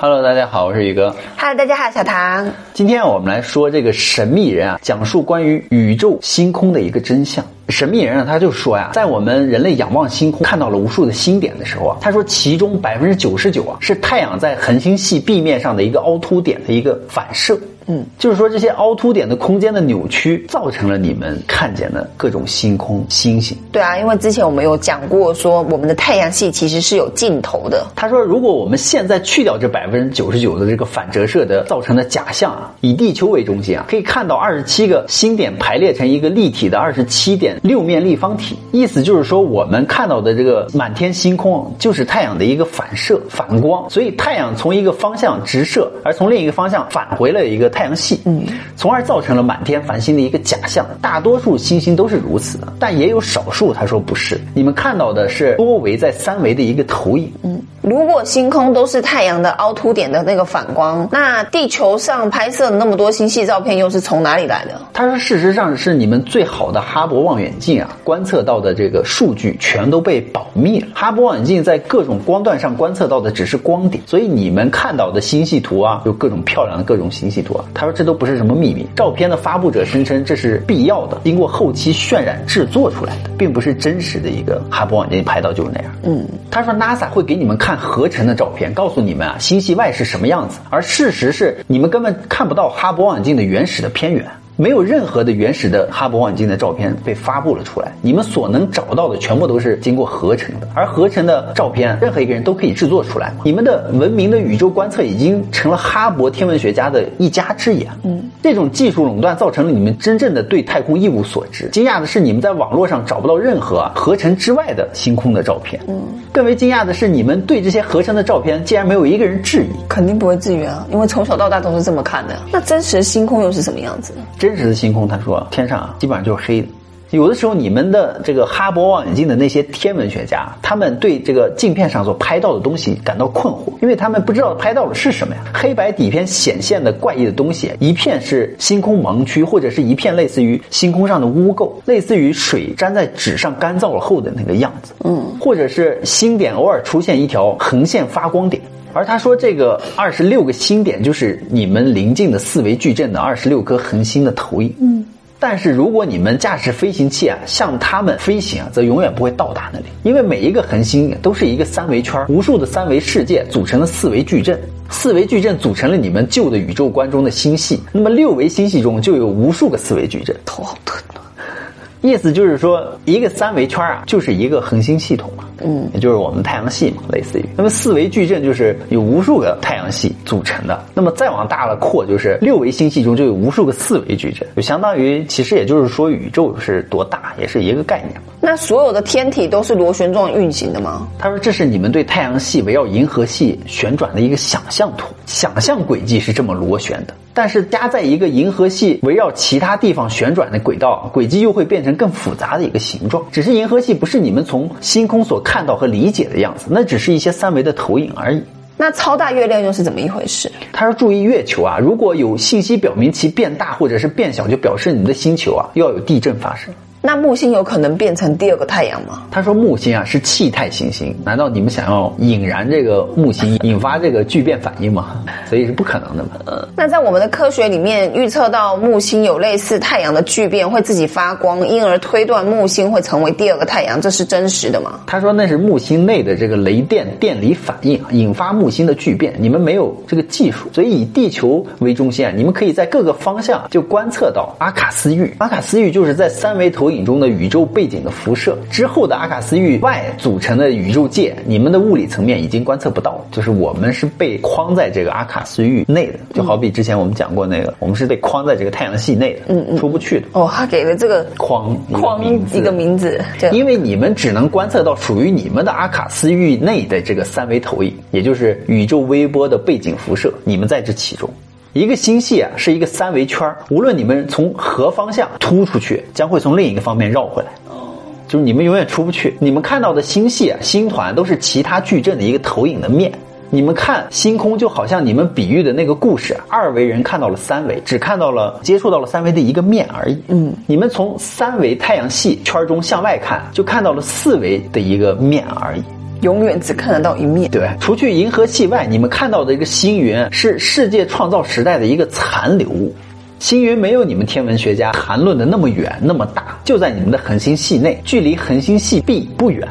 Hello，大家好，我是宇哥。Hello，大家好，小唐。今天我们来说这个神秘人啊，讲述关于宇宙星空的一个真相。神秘人啊，他就说呀，在我们人类仰望星空看到了无数的星点的时候啊，他说其中百分之九十九啊是太阳在恒星系壁面上的一个凹凸点的一个反射。嗯，就是说这些凹凸点的空间的扭曲，造成了你们看见的各种星空、星星。对啊，因为之前我们有讲过，说我们的太阳系其实是有尽头的。他说，如果我们现在去掉这百分之九十九的这个反折射的造成的假象啊，以地球为中心啊，可以看到二十七个星点排列成一个立体的二十七点六面立方体。意思就是说，我们看到的这个满天星空就是太阳的一个反射、反光，所以太阳从一个方向直射，而从另一个方向返回了一个太阳系，嗯，从而造成了满天繁星的一个假象。大多数星星都是如此的，但也有少数他说不是。你们看到的是多维在三维的一个投影，嗯。如果星空都是太阳的凹凸点的那个反光，那地球上拍摄那么多星系照片又是从哪里来的？他说，事实上是你们最好的哈勃望远镜啊，观测到的这个数据全都被保密了。哈勃望远镜在各种光段上观测到的只是光点，所以你们看到的星系图啊，有各种漂亮的各种星系图啊。他说这都不是什么秘密。照片的发布者声称这是必要的，经过后期渲染制作出来的，并不是真实的一个哈勃望远镜拍到就是那样。嗯，他说 NASA 会给你们看合成的照片，告诉你们啊星系外是什么样子，而事实是你们根本看不到哈勃望远镜的原始的偏远。没有任何的原始的哈勃望远镜的照片被发布了出来，你们所能找到的全部都是经过合成的，而合成的照片，任何一个人都可以制作出来。你们的文明的宇宙观测已经成了哈勃天文学家的一家之言。嗯，这种技术垄断造成了你们真正的对太空一无所知。惊讶的是，你们在网络上找不到任何合成之外的星空的照片。嗯，更为惊讶的是，你们对这些合成的照片竟然没有一个人质疑。肯定不会质疑啊，因为从小到大都是这么看的。那真实的星空又是什么样子？真实的星空，他说天上啊，基本上就是黑的。有的时候，你们的这个哈勃望远镜的那些天文学家，他们对这个镜片上所拍到的东西感到困惑，因为他们不知道拍到的是什么呀。黑白底片显现的怪异的东西，一片是星空盲区，或者是一片类似于星空上的污垢，类似于水粘在纸上干燥了后的那个样子。嗯，或者是星点偶尔出现一条横线发光点。而他说，这个二十六个星点就是你们临近的四维矩阵的二十六颗恒星的投影。嗯，但是如果你们驾驶飞行器啊，向它们飞行啊，则永远不会到达那里，因为每一个恒星都是一个三维圈，无数的三维世界组成了四维矩阵。四维矩阵组成了你们旧的宇宙观中的星系，那么六维星系中就有无数个四维矩阵。头好疼啊！意思就是说，一个三维圈啊，就是一个恒星系统嘛，嗯，也就是我们太阳系嘛，类似于。那么四维矩阵就是有无数个太阳系组成的。那么再往大了扩，就是六维星系中就有无数个四维矩阵，就相当于其实也就是说宇宙是多大，也是一个概念嘛。那所有的天体都是螺旋状运行的吗？他说这是你们对太阳系围绕银河系旋转的一个想象图，想象轨迹是这么螺旋的。但是加在一个银河系围绕其他地方旋转的轨道，轨迹又会变成更复杂的一个形状。只是银河系不是你们从星空所看到和理解的样子，那只是一些三维的投影而已。那超大月亮又是怎么一回事？他说：“注意月球啊，如果有信息表明其变大或者是变小，就表示你们的星球啊要有地震发生。”那木星有可能变成第二个太阳吗？他说木星啊是气态行星，难道你们想要引燃这个木星，引发这个聚变反应吗？所以是不可能的嘛。呃，那在我们的科学里面预测到木星有类似太阳的聚变，会自己发光，因而推断木星会成为第二个太阳，这是真实的吗？他说那是木星内的这个雷电电离反应引发木星的聚变，你们没有这个技术，所以以地球为中心啊，你们可以在各个方向就观测到阿卡斯域。阿卡斯域就是在三维投影中的宇宙背景的辐射之后的阿卡斯域外组成的宇宙界，你们的物理层面已经观测不到，就是我们是被框在这个阿卡斯域内的，就好比之前我们讲过那个，我们是被框在这个太阳系内的，嗯嗯，出不去的。哦，他给了这个框框一个名字，因为你们只能观测到属于你们的阿卡斯域内的这个三维投影，也就是宇宙微波的背景辐射，你们在这其中。一个星系啊是一个三维圈，无论你们从何方向突出去，将会从另一个方面绕回来。就是你们永远出不去。你们看到的星系啊、星团都是其他矩阵的一个投影的面。你们看星空，就好像你们比喻的那个故事，二维人看到了三维，只看到了接触到了三维的一个面而已。嗯，你们从三维太阳系圈中向外看，就看到了四维的一个面而已。永远只看得到一面。对，除去银河系外，你们看到的一个星云是世界创造时代的一个残留物。星云没有你们天文学家谈论的那么远那么大，就在你们的恒星系内，距离恒星系壁不远。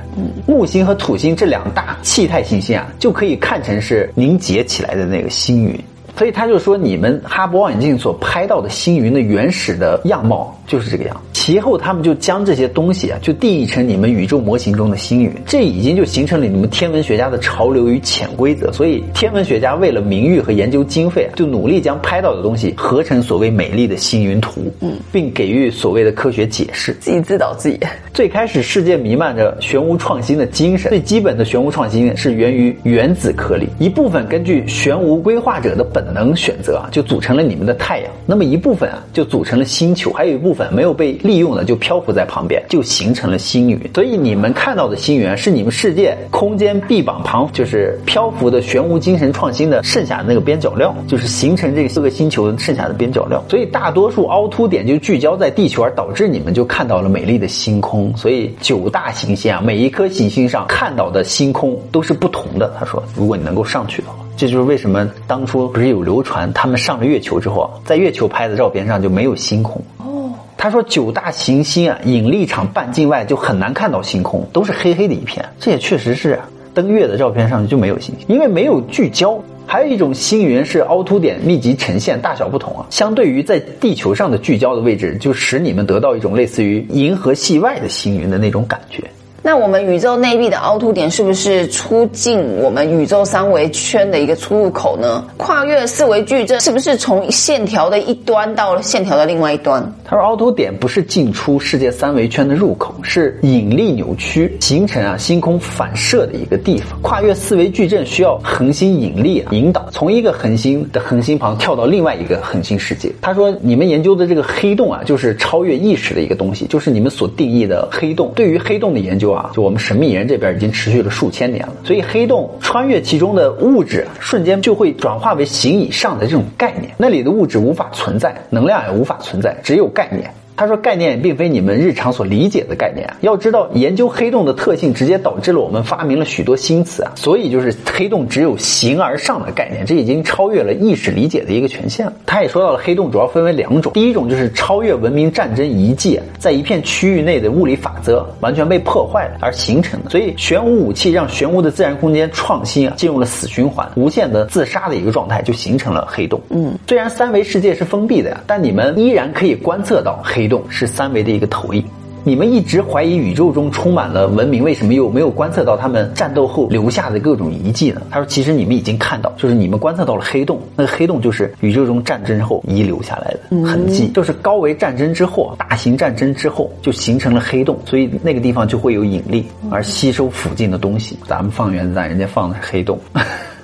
木星和土星这两大气态行星啊，就可以看成是凝结起来的那个星云。所以他就说，你们哈勃望远镜所拍到的星云的原始的样貌就是这个样。其后他们就将这些东西啊，就定义成你们宇宙模型中的星云。这已经就形成了你们天文学家的潮流与潜规则。所以天文学家为了名誉和研究经费啊，就努力将拍到的东西合成所谓美丽的星云图，嗯，并给予所谓的科学解释。自己自导自演。最开始世界弥漫着玄无创新的精神，最基本的玄无创新是源于原子颗粒，一部分根据玄无规划者的本。能选择啊，就组成了你们的太阳。那么一部分啊，就组成了星球，还有一部分没有被利用的，就漂浮在旁边，就形成了星云。所以你们看到的星云是你们世界空间臂膀旁，就是漂浮的玄无精神创新的剩下的那个边角料，就是形成这四个星球剩下的边角料。所以大多数凹凸点就聚焦在地球，而导致你们就看到了美丽的星空。所以九大行星啊，每一颗行星上看到的星空都是不同的。他说，如果你能够上去的话。这就是为什么当初不是有流传，他们上了月球之后，在月球拍的照片上就没有星空。哦，他说九大行星啊，引力场半径外就很难看到星空，都是黑黑的一片。这也确实是，登月的照片上就没有星星，因为没有聚焦。还有一种星云是凹凸点密集呈现，大小不同啊。相对于在地球上的聚焦的位置，就使你们得到一种类似于银河系外的星云的那种感觉。那我们宇宙内壁的凹凸点是不是出进我们宇宙三维圈的一个出入口呢？跨越四维矩阵是不是从线条的一端到了线条的另外一端？他说，凹凸点不是进出世界三维圈的入口，是引力扭曲形成啊星空反射的一个地方。跨越四维矩阵需要恒星引力啊引导，从一个恒星的恒星旁跳到另外一个恒星世界。他说，你们研究的这个黑洞啊，就是超越意识的一个东西，就是你们所定义的黑洞。对于黑洞的研究啊。啊，就我们神秘人这边已经持续了数千年了，所以黑洞穿越其中的物质，瞬间就会转化为形以上的这种概念，那里的物质无法存在，能量也无法存在，只有概念。他说：“概念并非你们日常所理解的概念啊！要知道，研究黑洞的特性，直接导致了我们发明了许多新词啊！所以，就是黑洞只有形而上的概念，这已经超越了意识理解的一个权限了。”他也说到了，黑洞主要分为两种，第一种就是超越文明战争遗迹，在一片区域内的物理法则完全被破坏了而形成的。所以，玄武武器让玄武的自然空间创新啊进入了死循环，无限的自杀的一个状态，就形成了黑洞。嗯，虽然三维世界是封闭的呀，但你们依然可以观测到黑。洞是三维的一个投影。你们一直怀疑宇宙中充满了文明，为什么又没有观测到他们战斗后留下的各种遗迹呢？他说：“其实你们已经看到，就是你们观测到了黑洞，那个黑洞就是宇宙中战争后遗留下来的痕迹，就是高维战争之后，大型战争之后就形成了黑洞，所以那个地方就会有引力而吸收附近的东西。咱们放原子弹，人家放的是黑洞。”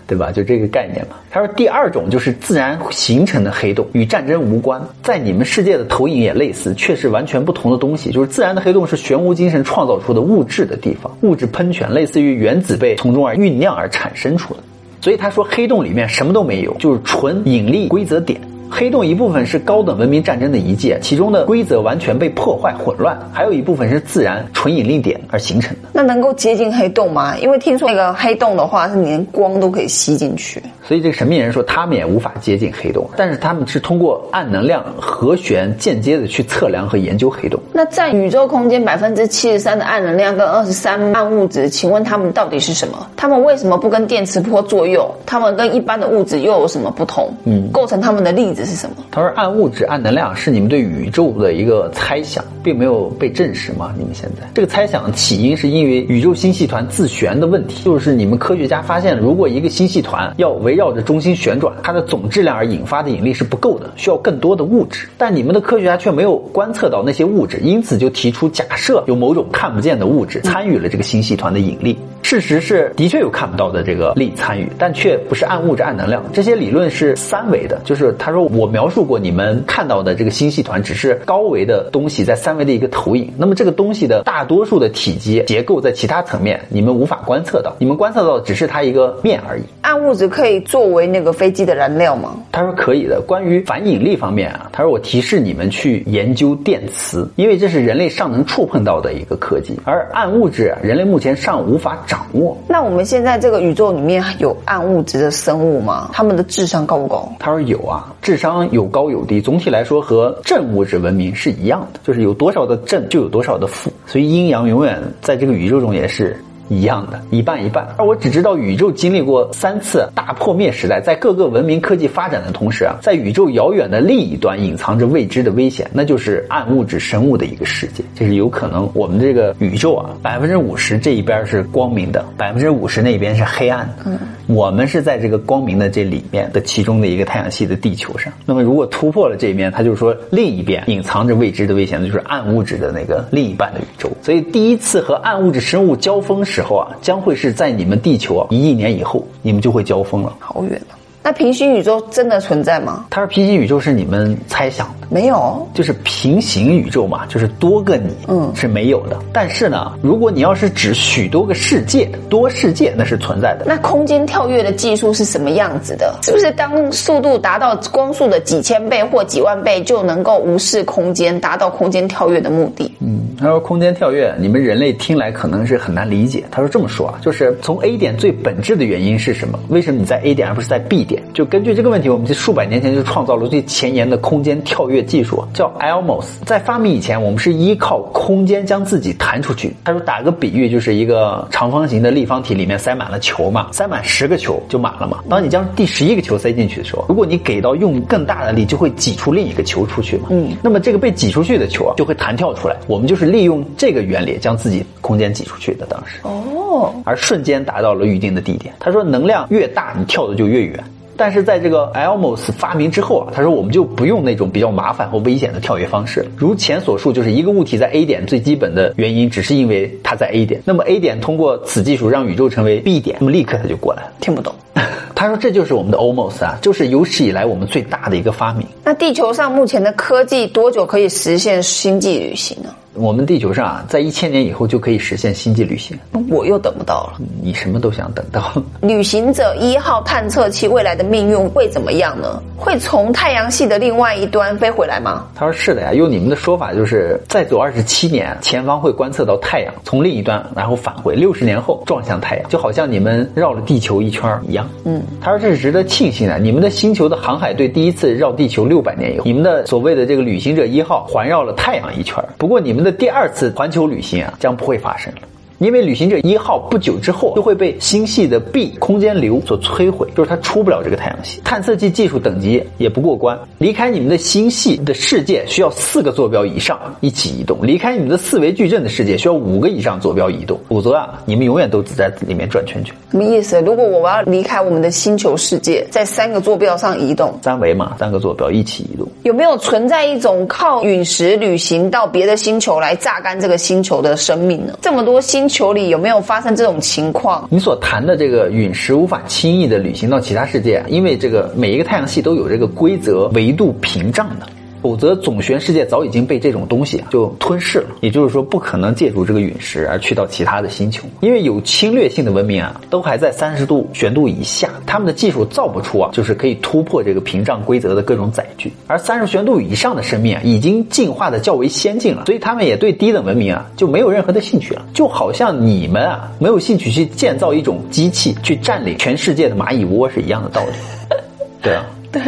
对吧？就这个概念嘛。他说，第二种就是自然形成的黑洞，与战争无关，在你们世界的投影也类似，却是完全不同的东西。就是自然的黑洞是玄武精神创造出的物质的地方，物质喷泉，类似于原子被从中而酝酿而产生出的。所以他说，黑洞里面什么都没有，就是纯引力规则点。黑洞一部分是高等文明战争的遗迹，其中的规则完全被破坏混乱；还有一部分是自然纯引力点而形成的。那能够接近黑洞吗？因为听说那个黑洞的话，是连光都可以吸进去。所以这个神秘人说，他们也无法接近黑洞，但是他们是通过暗能量和弦间接的去测量和研究黑洞。那占宇宙空间百分之七十三的暗能量跟二十三暗物质，请问它们到底是什么？它们为什么不跟电磁波作用？它们跟一般的物质又有什么不同？嗯，构成它们的粒子是什么？他说，暗物质、暗能量是你们对宇宙的一个猜想，并没有被证实吗？你们现在这个猜想起因是因为宇宙星系团自旋的问题，就是你们科学家发现，如果一个星系团要围围绕着中心旋转，它的总质量而引发的引力是不够的，需要更多的物质。但你们的科学家却没有观测到那些物质，因此就提出假设有某种看不见的物质参与了这个星系团的引力。事实是，的确有看不到的这个力参与，但却不是暗物质、暗能量。这些理论是三维的，就是他说我描述过你们看到的这个星系团只是高维的东西在三维的一个投影。那么这个东西的大多数的体积结构在其他层面你们无法观测到，你们观测到的只是它一个面而已。暗物质可以作为那个飞机的燃料吗？他说可以的。关于反引力方面啊，他说我提示你们去研究电磁，因为这是人类尚能触碰到的一个科技，而暗物质人类目前尚无法掌掌握。那我们现在这个宇宙里面有暗物质的生物吗？他们的智商高不高？他说有啊，智智商有高有低，总体来说和正物质文明是一样的，就是有多少的正就有多少的负，所以阴阳永远在这个宇宙中也是。一样的，一半一半。而我只知道宇宙经历过三次大破灭时代，在各个文明科技发展的同时啊，在宇宙遥远的另一端隐藏着未知的危险，那就是暗物质生物的一个世界。就是有可能我们这个宇宙啊，百分之五十这一边是光明的，百分之五十那边是黑暗的。嗯，我们是在这个光明的这里面的其中的一个太阳系的地球上。那么如果突破了这一面，它就是说另一边隐藏着未知的危险，那就是暗物质的那个另一半的宇宙。所以第一次和暗物质生物交锋时候啊，将会是在你们地球啊一亿年以后，你们就会交锋了。好远啊！那平行宇宙真的存在吗？他说平行宇宙是你们猜想的，没有，就是平行宇宙嘛，就是多个你，嗯，是没有的。但是呢，如果你要是指许多个世界，多世界那是存在的。那空间跳跃的技术是什么样子的？是不是当速度达到光速的几千倍或几万倍，就能够无视空间，达到空间跳跃的目的？嗯，他说空间跳跃，你们人类听来可能是很难理解。他说这么说啊，就是从 A 点最本质的原因是什么？为什么你在 A 点而不是在 B 点？就根据这个问题，我们这数百年前就创造了最前沿的空间跳跃技术，叫 Elmos。在发明以前，我们是依靠空间将自己弹出去。他说，打个比喻，就是一个长方形的立方体里面塞满了球嘛，塞满十个球就满了嘛。当你将第十一个球塞进去的时候，如果你给到用更大的力，就会挤出另一个球出去嘛。嗯，那么这个被挤出去的球啊，就会弹跳出来。我们就是利用这个原理将自己空间挤出去的。当时哦，而瞬间达到了预定的地点。他说，能量越大，你跳的就越远。但是在这个 Elmos 发明之后啊，他说我们就不用那种比较麻烦和危险的跳跃方式。如前所述，就是一个物体在 A 点最基本的原因，只是因为它在 A 点。那么 A 点通过此技术让宇宙成为 B 点，那么立刻它就过来了。听不懂。他说这就是我们的 Almost 啊，就是有史以来我们最大的一个发明。那地球上目前的科技多久可以实现星际旅行呢？我们地球上啊，在一千年以后就可以实现星际旅行。我又等不到了。你什么都想等到。旅行者一号探测器未来的命运会怎么样呢？会从太阳系的另外一端飞回来吗？他说是的呀。用你们的说法，就是再走二十七年，前方会观测到太阳从另一端，然后返回。六十年后撞向太阳，就好像你们绕了地球一圈一样。嗯。他说这是值得庆幸的。你们的星球的航海队第一次绕地球六百年以后，你们的所谓的这个旅行者一号环绕了太阳一圈。不过你们。的第二次环球旅行啊，将不会发生了。因为旅行者一号不久之后就会被星系的 B 空间流所摧毁，就是它出不了这个太阳系。探测器技术等级也不过关，离开你们的星系的世界需要四个坐标以上一起移动，离开你们的四维矩阵的世界需要五个以上坐标移动，否则啊，你们永远都只在里面转圈圈。什么意思？如果我要离开我们的星球世界，在三个坐标上移动，三维嘛，三个坐标一起移动，有没有存在一种靠陨石旅行到别的星球来榨干这个星球的生命呢？这么多星。星球里有没有发生这种情况？你所谈的这个陨石无法轻易的旅行到其他世界，因为这个每一个太阳系都有这个规则维度屏障的。否则，总旋世界早已经被这种东西就吞噬了。也就是说，不可能借助这个陨石而去到其他的星球，因为有侵略性的文明啊，都还在三十度旋度以下，他们的技术造不出啊，就是可以突破这个屏障规则的各种载具。而三十旋度以上的生命啊，已经进化的较为先进了，所以他们也对低等文明啊就没有任何的兴趣了。就好像你们啊没有兴趣去建造一种机器去占领全世界的蚂蚁窝是一样的道理。对啊，对。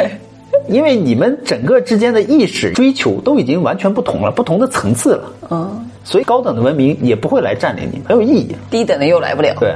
因为你们整个之间的意识追求都已经完全不同了，不同的层次了。嗯，所以高等的文明也不会来占领你，没有意义。低等的又来不了。对。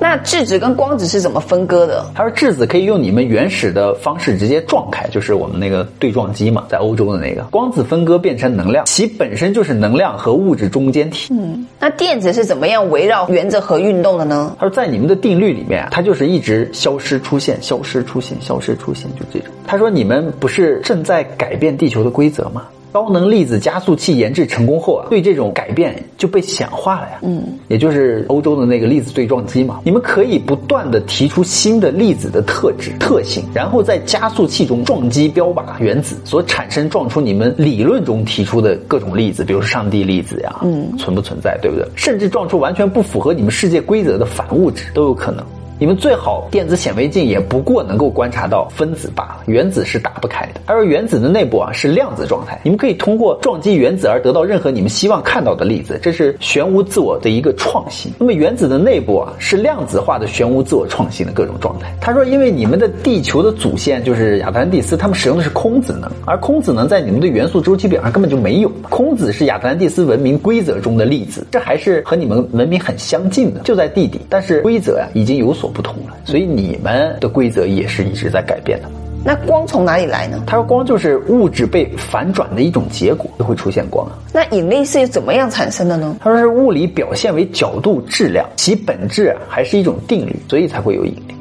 那质子跟光子是怎么分割的？他说质子可以用你们原始的方式直接撞开，就是我们那个对撞机嘛，在欧洲的那个。光子分割变成能量，其本身就是能量和物质中间体。嗯，那电子是怎么样围绕原子核运动的呢？他说在你们的定律里面，它就是一直消失出现，消失出现，消失出现，就这种。他说你们不是正在改变地球的规则吗？高能粒子加速器研制成功后啊，对这种改变就被显化了呀。嗯，也就是欧洲的那个粒子对撞机嘛。你们可以不断的提出新的粒子的特质特性，然后在加速器中撞击标靶原子，所产生撞出你们理论中提出的各种粒子，比如说上帝粒子呀，嗯，存不存在，对不对？甚至撞出完全不符合你们世界规则的反物质都有可能。你们最好电子显微镜也不过能够观察到分子罢了，原子是打不开的。而原子的内部啊是量子状态，你们可以通过撞击原子而得到任何你们希望看到的粒子，这是玄无自我的一个创新。那么原子的内部啊是量子化的玄无自我创新的各种状态。他说，因为你们的地球的祖先就是亚特兰蒂斯，他们使用的是空子能，而空子能在你们的元素周期表上根本就没有。空子是亚特兰蒂斯文明规则中的粒子，这还是和你们文明很相近的，就在地底。但是规则呀已经有所不同了，所以你们的规则也是一直在改变的。那光从哪里来呢？他说，光就是物质被反转的一种结果，就会出现光。那引力是怎么样产生的呢？他说是物理表现为角度、质量，其本质还是一种定律，所以才会有引力。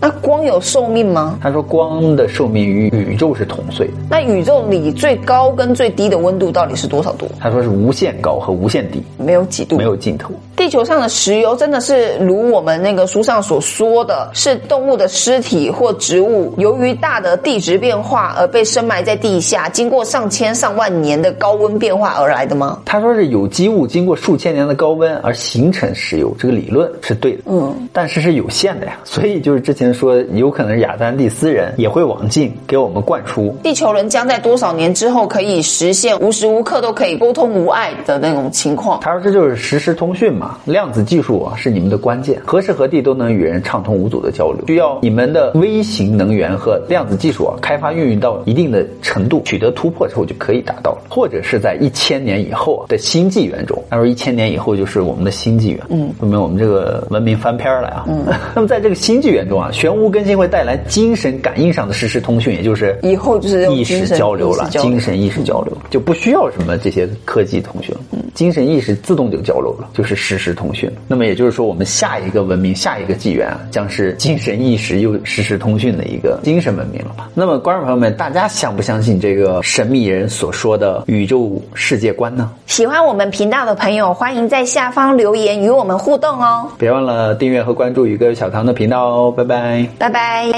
那光有寿命吗？他说光的寿命与宇宙是同岁的。那宇宙里最高跟最低的温度到底是多少度？他说是无限高和无限低，没有几度，没有尽头。地球上的石油真的是如我们那个书上所说的，是动物的尸体或植物由于大的地质变化而被深埋在地下，经过上千上万年的高温变化而来的吗？他说是有机物经过数千年的高温而形成石油，这个理论是对的。嗯，但是是有限的呀，所以就是之前说有可能是亚特兰蒂斯人也会往进给我们灌输。地球人将在多少年之后可以实现无时无刻都可以沟通无碍的那种情况？他说这就是实时通讯嘛。量子技术啊是你们的关键，何时何地都能与人畅通无阻的交流，需要你们的微型能源和量子技术啊开发运用到一定的程度，取得突破之后就可以达到了，或者是在一千年以后的新纪元中。他说一千年以后就是我们的新纪元，嗯，说明我们这个文明翻篇了呀。嗯，那么在这个新纪元中啊，玄无更新会带来精神感应上的实时通讯，也就是以后就是意识交流了，精神意识交流就不需要什么这些科技通讯了，嗯，精神意识自动就交流了，就是实时通讯。那么也就是说，我们下一个文明、下一个纪元啊，将是精神意识又实时通讯的一个精神文明了吧？那么，观众朋友们，大家相不相信这个神秘人所说的宇宙世界观呢？喜欢我们频道的朋友，欢迎在下方留言与我们互动哦！别忘了订阅和关注宇哥小唐的频道哦！拜拜，拜拜。